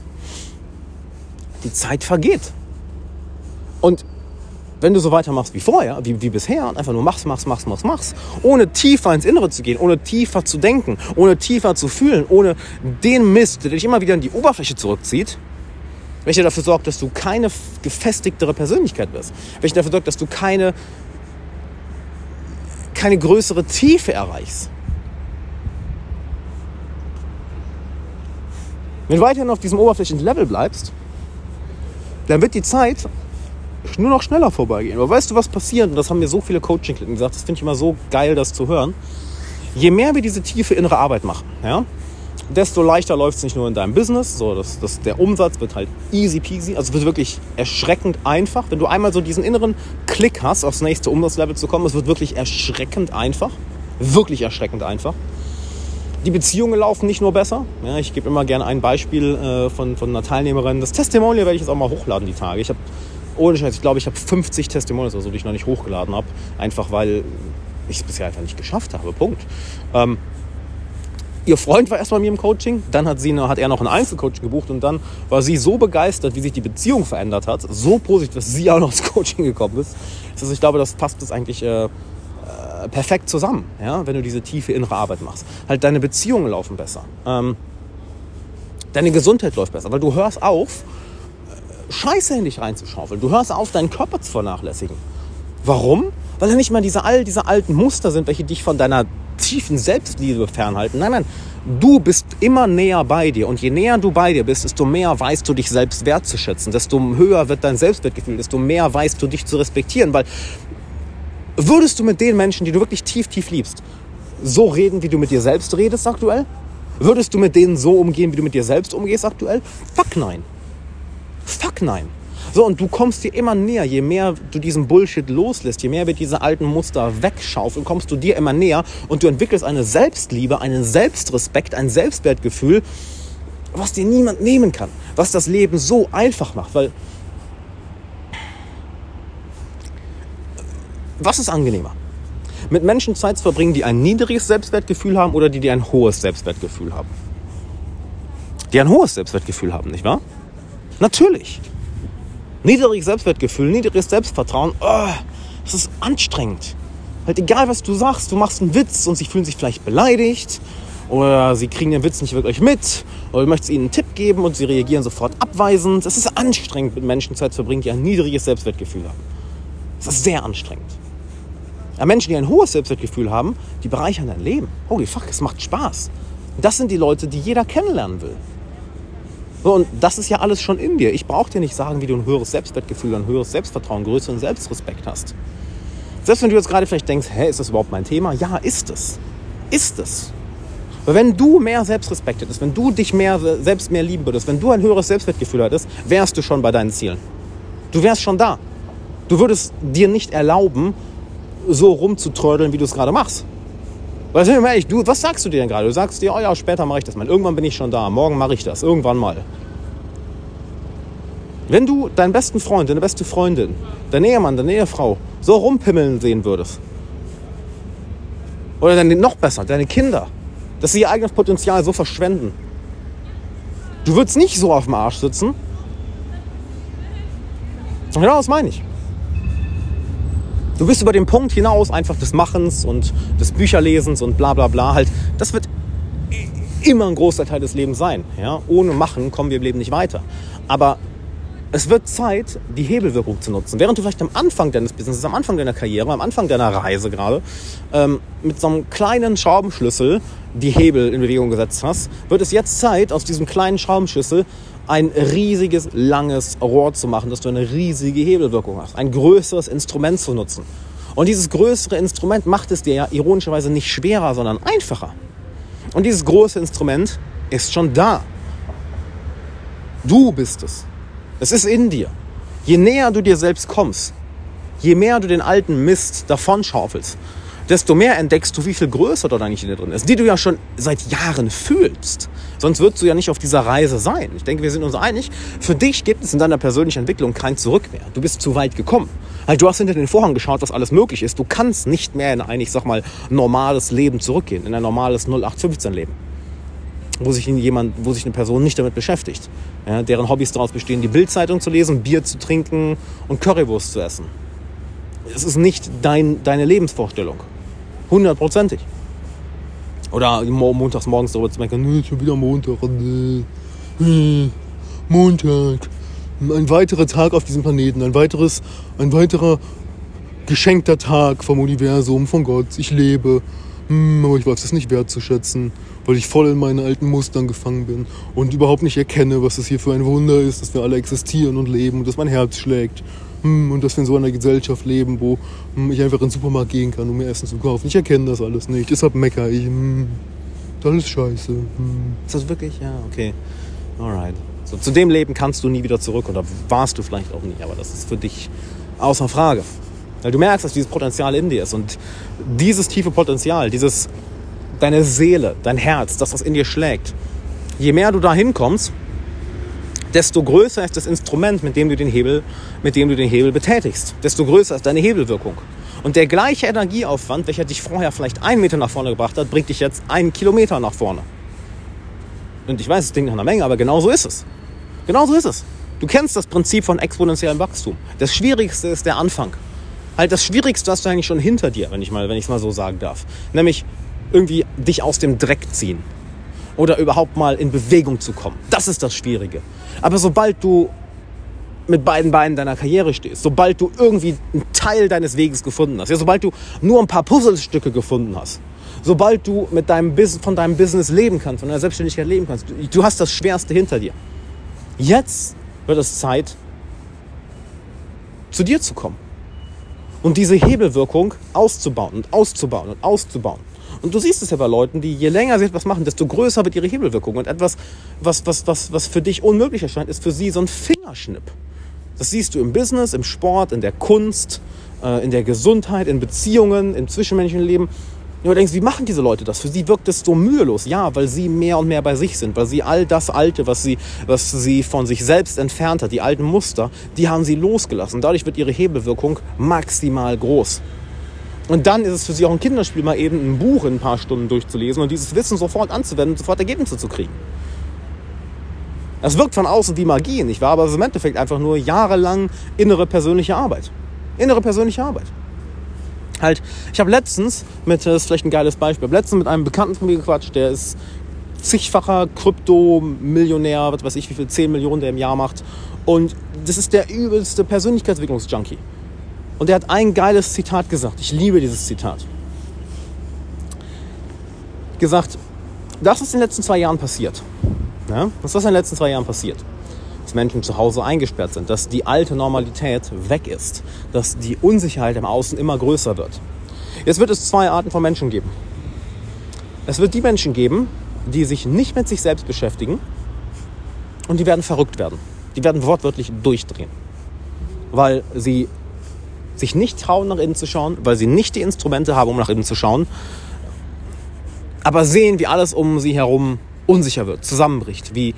Die Zeit vergeht. Und wenn du so weitermachst wie vorher, wie, wie bisher, einfach nur machst, machst, machst, machst, machst, ohne tiefer ins Innere zu gehen, ohne tiefer zu denken, ohne tiefer zu fühlen, ohne den Mist, der dich immer wieder in die Oberfläche zurückzieht, welcher dafür sorgt, dass du keine gefestigtere Persönlichkeit wirst, welcher dafür sorgt, dass du keine, keine größere Tiefe erreichst. Wenn du weiterhin auf diesem oberflächlichen Level bleibst, dann wird die Zeit nur noch schneller vorbeigehen. Aber weißt du, was passiert? Und das haben mir so viele Coaching-Klicken gesagt, das finde ich immer so geil, das zu hören. Je mehr wir diese tiefe innere Arbeit machen, ja, desto leichter läuft es nicht nur in deinem Business, so dass, dass der Umsatz wird halt easy peasy, also es wird wirklich erschreckend einfach. Wenn du einmal so diesen inneren Klick hast, aufs nächste Umsatzlevel zu kommen, es wird wirklich erschreckend einfach, wirklich erschreckend einfach. Die Beziehungen laufen nicht nur besser. Ja, ich gebe immer gerne ein Beispiel äh, von, von einer Teilnehmerin. Das Testimonial werde ich jetzt auch mal hochladen, die Tage. Ich habe, ohne Scheiß, ich glaube, ich habe 50 Testimonials oder so, die ich noch nicht hochgeladen habe. Einfach weil ich es bisher einfach nicht geschafft habe. Punkt. Ähm, ihr Freund war erst bei mir im Coaching, dann hat, sie, hat er noch ein Einzelcoaching gebucht und dann war sie so begeistert, wie sich die Beziehung verändert hat, so positiv, dass sie auch noch ins Coaching gekommen ist. Also ich glaube, das passt das eigentlich äh, äh, perfekt zusammen, ja, wenn du diese tiefe innere Arbeit machst. Halt deine Beziehungen laufen besser. Ähm, deine Gesundheit läuft besser, weil du hörst auf, äh, Scheiße in dich reinzuschaufeln. Du hörst auf, deinen Körper zu vernachlässigen. Warum? Weil er nicht mal diese, all diese alten Muster sind, welche dich von deiner tiefen Selbstliebe fernhalten. Nein, nein, du bist immer näher bei dir. Und je näher du bei dir bist, desto mehr weißt du dich selbst wertzuschätzen. Desto höher wird dein Selbstwertgefühl, desto mehr weißt du dich zu respektieren. Weil würdest du mit den Menschen, die du wirklich tief, tief liebst, so reden, wie du mit dir selbst redest aktuell? Würdest du mit denen so umgehen, wie du mit dir selbst umgehst aktuell? Fuck nein. Fuck nein. So, und du kommst dir immer näher, je mehr du diesen Bullshit loslässt, je mehr wir diese alten Muster wegschaufeln, kommst du dir immer näher und du entwickelst eine Selbstliebe, einen Selbstrespekt, ein Selbstwertgefühl, was dir niemand nehmen kann, was das Leben so einfach macht, weil was ist angenehmer? Mit Menschen Zeit zu verbringen, die ein niedriges Selbstwertgefühl haben oder die, die ein hohes Selbstwertgefühl haben? Die ein hohes Selbstwertgefühl haben, nicht wahr? Natürlich. Niedriges Selbstwertgefühl, niedriges Selbstvertrauen, oh, das ist anstrengend. Halt egal, was du sagst, du machst einen Witz und sie fühlen sich vielleicht beleidigt oder sie kriegen den Witz nicht wirklich mit oder du möchtest ihnen einen Tipp geben und sie reagieren sofort abweisend. Es ist anstrengend, mit Menschen Zeit zu verbringen, die ein niedriges Selbstwertgefühl haben. Es ist sehr anstrengend. Ja, Menschen, die ein hohes Selbstwertgefühl haben, die bereichern dein Leben. Holy fuck, es macht Spaß. Das sind die Leute, die jeder kennenlernen will. Und das ist ja alles schon in dir. Ich brauche dir nicht sagen, wie du ein höheres Selbstwertgefühl, ein höheres Selbstvertrauen, größeren Selbstrespekt hast. Selbst wenn du jetzt gerade vielleicht denkst, hä, ist das überhaupt mein Thema? Ja, ist es. Ist es. Weil wenn du mehr Selbstrespekt hättest, wenn du dich mehr, selbst mehr lieben würdest, wenn du ein höheres Selbstwertgefühl hättest, wärst du schon bei deinen Zielen. Du wärst schon da. Du würdest dir nicht erlauben, so rumzutrödeln, wie du es gerade machst. Wir ehrlich, du, was sagst du dir denn gerade? Du sagst dir, oh ja, später mache ich das mal. Irgendwann bin ich schon da. Morgen mache ich das. Irgendwann mal. Wenn du deinen besten Freund, deine beste Freundin, deinen Ehemann, deine Ehefrau so rumpimmeln sehen würdest, oder dann noch besser, deine Kinder, dass sie ihr eigenes Potenzial so verschwenden, du würdest nicht so auf dem Arsch sitzen. Genau das meine ich. Du bist über den Punkt hinaus einfach des Machens und des Bücherlesens und bla bla bla halt. Das wird immer ein großer Teil des Lebens sein. Ja? Ohne Machen kommen wir im Leben nicht weiter. Aber es wird Zeit, die Hebelwirkung zu nutzen. Während du vielleicht am Anfang deines Businesses, am Anfang deiner Karriere, am Anfang deiner Reise gerade, ähm, mit so einem kleinen Schraubenschlüssel die Hebel in Bewegung gesetzt hast, wird es jetzt Zeit, aus diesem kleinen Schraubenschlüssel ein riesiges, langes Rohr zu machen, dass du eine riesige Hebelwirkung hast, ein größeres Instrument zu nutzen. Und dieses größere Instrument macht es dir ja ironischerweise nicht schwerer, sondern einfacher. Und dieses große Instrument ist schon da. Du bist es. Es ist in dir. Je näher du dir selbst kommst, je mehr du den alten Mist davonschaufelst, desto mehr entdeckst du, wie viel größer dort eigentlich in dir drin ist, die du ja schon seit Jahren fühlst. Sonst würdest du ja nicht auf dieser Reise sein. Ich denke, wir sind uns einig. Für dich gibt es in deiner persönlichen Entwicklung kein Zurück mehr. Du bist zu weit gekommen. Also du hast hinter den Vorhang geschaut, was alles möglich ist. Du kannst nicht mehr in ein, ich sag mal, normales Leben zurückgehen, in ein normales 0815-Leben. Wo sich jemand, wo sich eine Person nicht damit beschäftigt. Ja, deren Hobbys daraus bestehen, die Bildzeitung zu lesen, Bier zu trinken und Currywurst zu essen. Es ist nicht dein, deine Lebensvorstellung. Hundertprozentig. Oder montags morgens darüber zu meckern, nee, schon wieder Montag, nee, nee, Montag. Ein weiterer Tag auf diesem Planeten, ein weiteres, ein weiterer geschenkter Tag vom Universum, von Gott. Ich lebe, hm, aber ich weiß es nicht wertzuschätzen, weil ich voll in meinen alten Mustern gefangen bin und überhaupt nicht erkenne, was es hier für ein Wunder ist, dass wir alle existieren und leben und dass mein Herz schlägt hm, und dass wir in so einer Gesellschaft leben, wo hm, ich einfach in den Supermarkt gehen kann, um mir Essen zu kaufen. Ich erkenne das alles nicht. Deshalb mecker ich. Hm, das ist scheiße. Hm. Ist das wirklich? Ja, okay. Alright. So, zu dem Leben kannst du nie wieder zurück oder warst du vielleicht auch nie, aber das ist für dich außer Frage. Weil du merkst, dass dieses Potenzial in dir ist und dieses tiefe Potenzial, dieses deine Seele, dein Herz, das, was in dir schlägt. Je mehr du da hinkommst, desto größer ist das Instrument, mit dem du den Hebel, mit dem du den Hebel betätigst. Desto größer ist deine Hebelwirkung. Und der gleiche Energieaufwand, welcher dich vorher vielleicht einen Meter nach vorne gebracht hat, bringt dich jetzt einen Kilometer nach vorne. Und ich weiß, es klingt nach einer Menge, aber genau so ist es. Genau so ist es. Du kennst das Prinzip von exponentiellem Wachstum. Das Schwierigste ist der Anfang. Halt das Schwierigste hast du eigentlich schon hinter dir, wenn ich mal, wenn ich es mal so sagen darf. Nämlich irgendwie dich aus dem Dreck ziehen oder überhaupt mal in Bewegung zu kommen. Das ist das Schwierige. Aber sobald du mit beiden Beinen deiner Karriere stehst, sobald du irgendwie einen Teil deines Weges gefunden hast, ja, sobald du nur ein paar Puzzlestücke gefunden hast, sobald du mit deinem von deinem Business leben kannst, von deiner Selbstständigkeit leben kannst, du, du hast das Schwerste hinter dir. Jetzt wird es Zeit, zu dir zu kommen und diese Hebelwirkung auszubauen und auszubauen und auszubauen. Und du siehst es ja bei Leuten, die je länger sie etwas machen, desto größer wird ihre Hebelwirkung. Und etwas, was, was, was, was für dich unmöglich erscheint, ist für sie so ein Fingerschnipp. Das siehst du im Business, im Sport, in der Kunst, äh, in der Gesundheit, in Beziehungen, im zwischenmenschlichen Leben. Du denkst, wie machen diese Leute das? Für sie wirkt es so mühelos. Ja, weil sie mehr und mehr bei sich sind, weil sie all das Alte, was sie, was sie von sich selbst entfernt hat, die alten Muster, die haben sie losgelassen. Dadurch wird ihre Hebelwirkung maximal groß. Und dann ist es für sie auch ein Kinderspiel, mal eben ein Buch in ein paar Stunden durchzulesen und dieses Wissen sofort anzuwenden und sofort Ergebnisse zu kriegen. Es wirkt von außen wie Magie, nicht wahr? Aber es ist im Endeffekt einfach nur jahrelang innere persönliche Arbeit. Innere persönliche Arbeit. Halt, ich habe letztens mit, das ist vielleicht ein geiles Beispiel, letztens mit einem Bekannten von mir gequatscht, der ist zigfacher Krypto-Millionär, was weiß ich, wie viel, 10 Millionen der im Jahr macht. Und das ist der übelste Persönlichkeitsentwicklungsjunkie. Und er hat ein geiles Zitat gesagt. Ich liebe dieses Zitat. Gesagt, das ist in den letzten zwei Jahren passiert. Ja? Das ist in den letzten zwei Jahren passiert. Dass Menschen zu Hause eingesperrt sind, dass die alte Normalität weg ist, dass die Unsicherheit im Außen immer größer wird. Jetzt wird es zwei Arten von Menschen geben. Es wird die Menschen geben, die sich nicht mit sich selbst beschäftigen und die werden verrückt werden. Die werden wortwörtlich durchdrehen, weil sie sich nicht trauen, nach innen zu schauen, weil sie nicht die Instrumente haben, um nach innen zu schauen, aber sehen, wie alles um sie herum unsicher wird, zusammenbricht, wie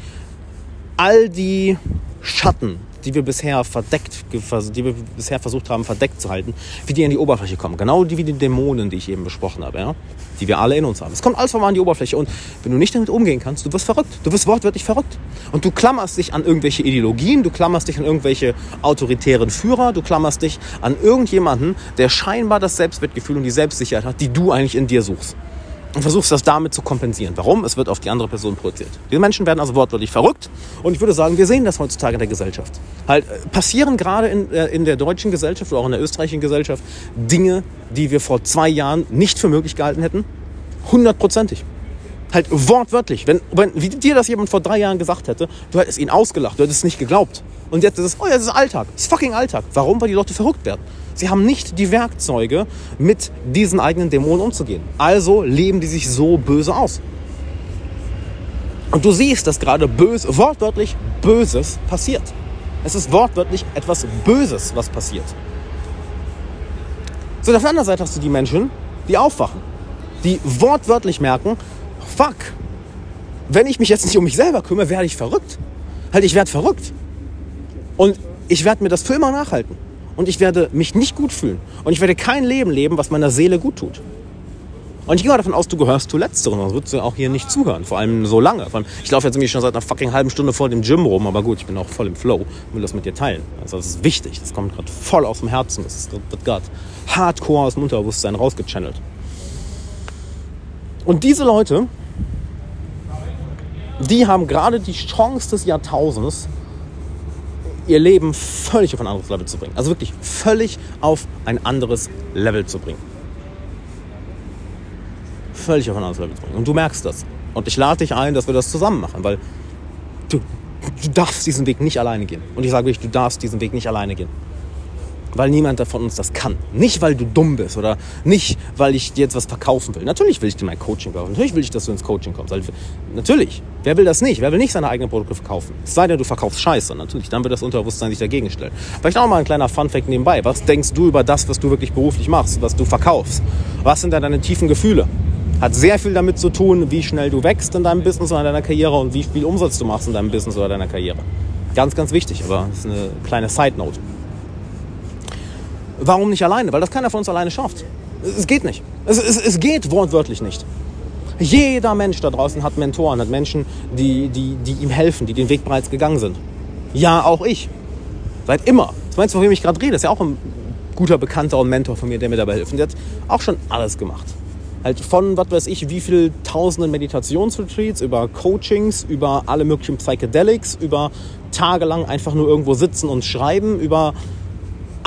all die Schatten, die wir bisher verdeckt, die wir bisher versucht haben verdeckt zu halten, wie die an die Oberfläche kommen. Genau wie die Dämonen, die ich eben besprochen habe, ja? die wir alle in uns haben. Es kommt alles an die Oberfläche und wenn du nicht damit umgehen kannst, du wirst verrückt. Du wirst wortwörtlich verrückt. Und du klammerst dich an irgendwelche Ideologien, du klammerst dich an irgendwelche autoritären Führer, du klammerst dich an irgendjemanden, der scheinbar das Selbstwertgefühl und die Selbstsicherheit hat, die du eigentlich in dir suchst und versuchst das damit zu kompensieren. Warum? Es wird auf die andere Person projiziert. Diese Menschen werden also wortwörtlich verrückt und ich würde sagen, wir sehen das heutzutage in der Gesellschaft. Halt äh, passieren gerade in, äh, in der deutschen Gesellschaft oder auch in der österreichischen Gesellschaft Dinge, die wir vor zwei Jahren nicht für möglich gehalten hätten. Hundertprozentig. Halt wortwörtlich. Wenn, wenn wie dir das jemand vor drei Jahren gesagt hätte, du hättest ihn ausgelacht, du hättest es nicht geglaubt. Und jetzt ist es, oh ja, das ist Alltag. Das ist fucking Alltag. Warum? Weil die Leute verrückt werden. Sie haben nicht die Werkzeuge, mit diesen eigenen Dämonen umzugehen. Also leben die sich so böse aus. Und du siehst, dass gerade böse, wortwörtlich Böses passiert. Es ist wortwörtlich etwas Böses, was passiert. So, auf der anderen Seite hast du die Menschen, die aufwachen, die wortwörtlich merken, fuck, wenn ich mich jetzt nicht um mich selber kümmere, werde ich verrückt. Halt, ich werde verrückt. Und ich werde mir das für immer nachhalten. Und ich werde mich nicht gut fühlen. Und ich werde kein Leben leben, was meiner Seele gut tut. Und ich gehe mal davon aus, du gehörst zu Letzteren, sonst würdest du auch hier nicht zuhören. Vor allem so lange. Allem, ich laufe jetzt nämlich schon seit einer fucking halben Stunde vor dem Gym rum, aber gut, ich bin auch voll im Flow und will das mit dir teilen. Also das ist wichtig, das kommt gerade voll aus dem Herzen, das wird gerade hardcore aus dem Unterbewusstsein rausgechannelt. Und diese Leute, die haben gerade die Chance des Jahrtausends, ihr Leben völlig auf ein anderes Level zu bringen. Also wirklich völlig auf ein anderes Level zu bringen. Völlig auf ein anderes Level zu bringen. Und du merkst das. Und ich lade dich ein, dass wir das zusammen machen, weil du, du darfst diesen Weg nicht alleine gehen. Und ich sage wirklich, du darfst diesen Weg nicht alleine gehen weil niemand von uns das kann. Nicht, weil du dumm bist oder nicht, weil ich dir jetzt was verkaufen will. Natürlich will ich dir mein Coaching kaufen. Natürlich will ich, dass du ins Coaching kommst. Also, natürlich. Wer will das nicht? Wer will nicht seine eigenen Produkte verkaufen? Es sei denn, du verkaufst Scheiße. Natürlich, dann wird das Unterbewusstsein sich dagegen stellen. Vielleicht auch mal ein kleiner Funfact nebenbei. Was denkst du über das, was du wirklich beruflich machst, was du verkaufst? Was sind da deine tiefen Gefühle? Hat sehr viel damit zu tun, wie schnell du wächst in deinem Business oder in deiner Karriere und wie viel Umsatz du machst in deinem Business oder deiner Karriere. Ganz, ganz wichtig, aber das ist eine kleine Side-Note. Warum nicht alleine? Weil das keiner von uns alleine schafft. Es geht nicht. Es, es, es geht wortwörtlich nicht. Jeder Mensch da draußen hat Mentoren, hat Menschen, die, die, die ihm helfen, die den Weg bereits gegangen sind. Ja, auch ich. Seit immer. Das meinst du, von wem ich gerade rede? Das ist ja auch ein guter Bekannter und Mentor von mir, der mir dabei hilft. Und der hat auch schon alles gemacht. Halt von, was weiß ich, wie viel tausenden Meditationsretreats, über Coachings, über alle möglichen Psychedelics, über tagelang einfach nur irgendwo sitzen und schreiben, über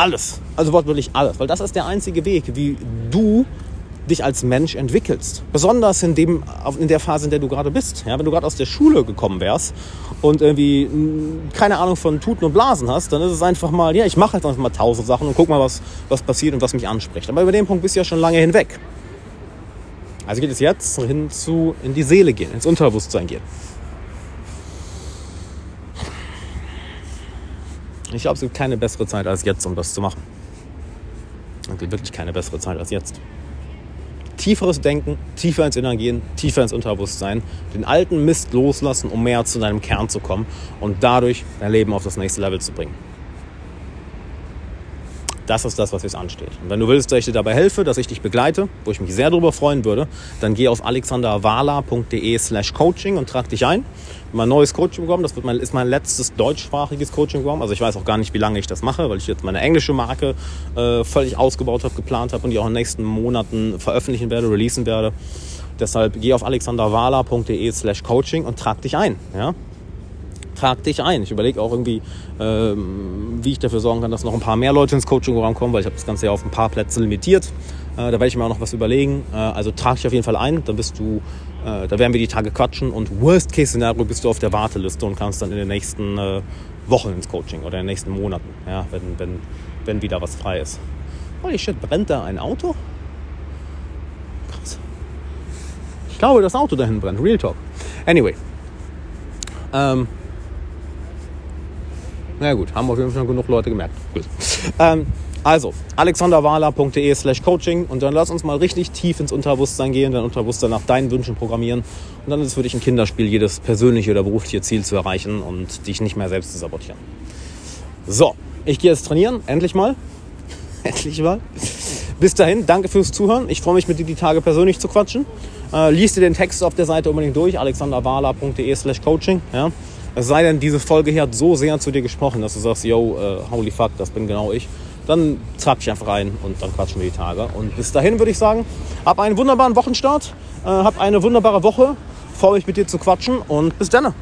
alles. Also wortwörtlich alles. Weil das ist der einzige Weg, wie du dich als Mensch entwickelst. Besonders in, dem, in der Phase, in der du gerade bist. Ja, wenn du gerade aus der Schule gekommen wärst und irgendwie keine Ahnung von Tuten und Blasen hast, dann ist es einfach mal, ja, ich mache jetzt einfach mal tausend Sachen und guck mal, was, was passiert und was mich anspricht. Aber über den Punkt bist du ja schon lange hinweg. Also geht es jetzt hin zu in die Seele gehen, ins Unterbewusstsein gehen. Ich glaube, es gibt keine bessere Zeit als jetzt, um das zu machen. Es gibt wirklich keine bessere Zeit als jetzt. Tieferes Denken, tiefer ins Innere gehen, tiefer ins Unterbewusstsein, den alten Mist loslassen, um mehr zu deinem Kern zu kommen und dadurch dein Leben auf das nächste Level zu bringen. Das ist das, was jetzt ansteht. Und wenn du willst, dass ich dir dabei helfe, dass ich dich begleite, wo ich mich sehr darüber freuen würde, dann geh auf alexanderwala.de slash coaching und trag dich ein. Mein neues Coaching-Programm, das wird mein, ist mein letztes deutschsprachiges Coaching-Programm. Also ich weiß auch gar nicht, wie lange ich das mache, weil ich jetzt meine englische Marke äh, völlig ausgebaut habe, geplant habe und die auch in den nächsten Monaten veröffentlichen werde, releasen werde. Deshalb geh auf alexanderwala.de slash coaching und trag dich ein. Ja? trag dich ein. Ich überlege auch irgendwie, ähm, wie ich dafür sorgen kann, dass noch ein paar mehr Leute ins Coaching-Programm kommen, weil ich habe das Ganze ja auf ein paar Plätze limitiert. Äh, da werde ich mir auch noch was überlegen. Äh, also trag dich auf jeden Fall ein, dann bist du, äh, da werden wir die Tage quatschen und Worst-Case-Szenario bist du auf der Warteliste und kannst dann in den nächsten äh, Wochen ins Coaching oder in den nächsten Monaten, ja, wenn, wenn, wenn wieder was frei ist. Holy shit, brennt da ein Auto? Krass. Ich glaube, das Auto dahin brennt. Real Talk. Anyway. Ähm, na gut, haben auf jeden Fall genug Leute gemerkt. Gut. Ähm, also, alexanderwala.de slash coaching und dann lass uns mal richtig tief ins Unterbewusstsein gehen, dein Unterbewusstsein nach deinen Wünschen programmieren und dann ist es für dich ein Kinderspiel, jedes persönliche oder berufliche Ziel zu erreichen und dich nicht mehr selbst zu sabotieren. So, ich gehe jetzt trainieren, endlich mal. endlich mal. Bis dahin, danke fürs Zuhören. Ich freue mich, mit dir die Tage persönlich zu quatschen. Äh, lies dir den Text auf der Seite unbedingt durch, alexanderwala.de slash coaching. Ja? Es sei denn, diese Folge hier hat so sehr zu dir gesprochen, dass du sagst, yo, uh, holy fuck, das bin genau ich. Dann trag dich einfach rein und dann quatschen wir die Tage. Und bis dahin würde ich sagen, hab einen wunderbaren Wochenstart, äh, hab eine wunderbare Woche, freue mich mit dir zu quatschen und bis dann.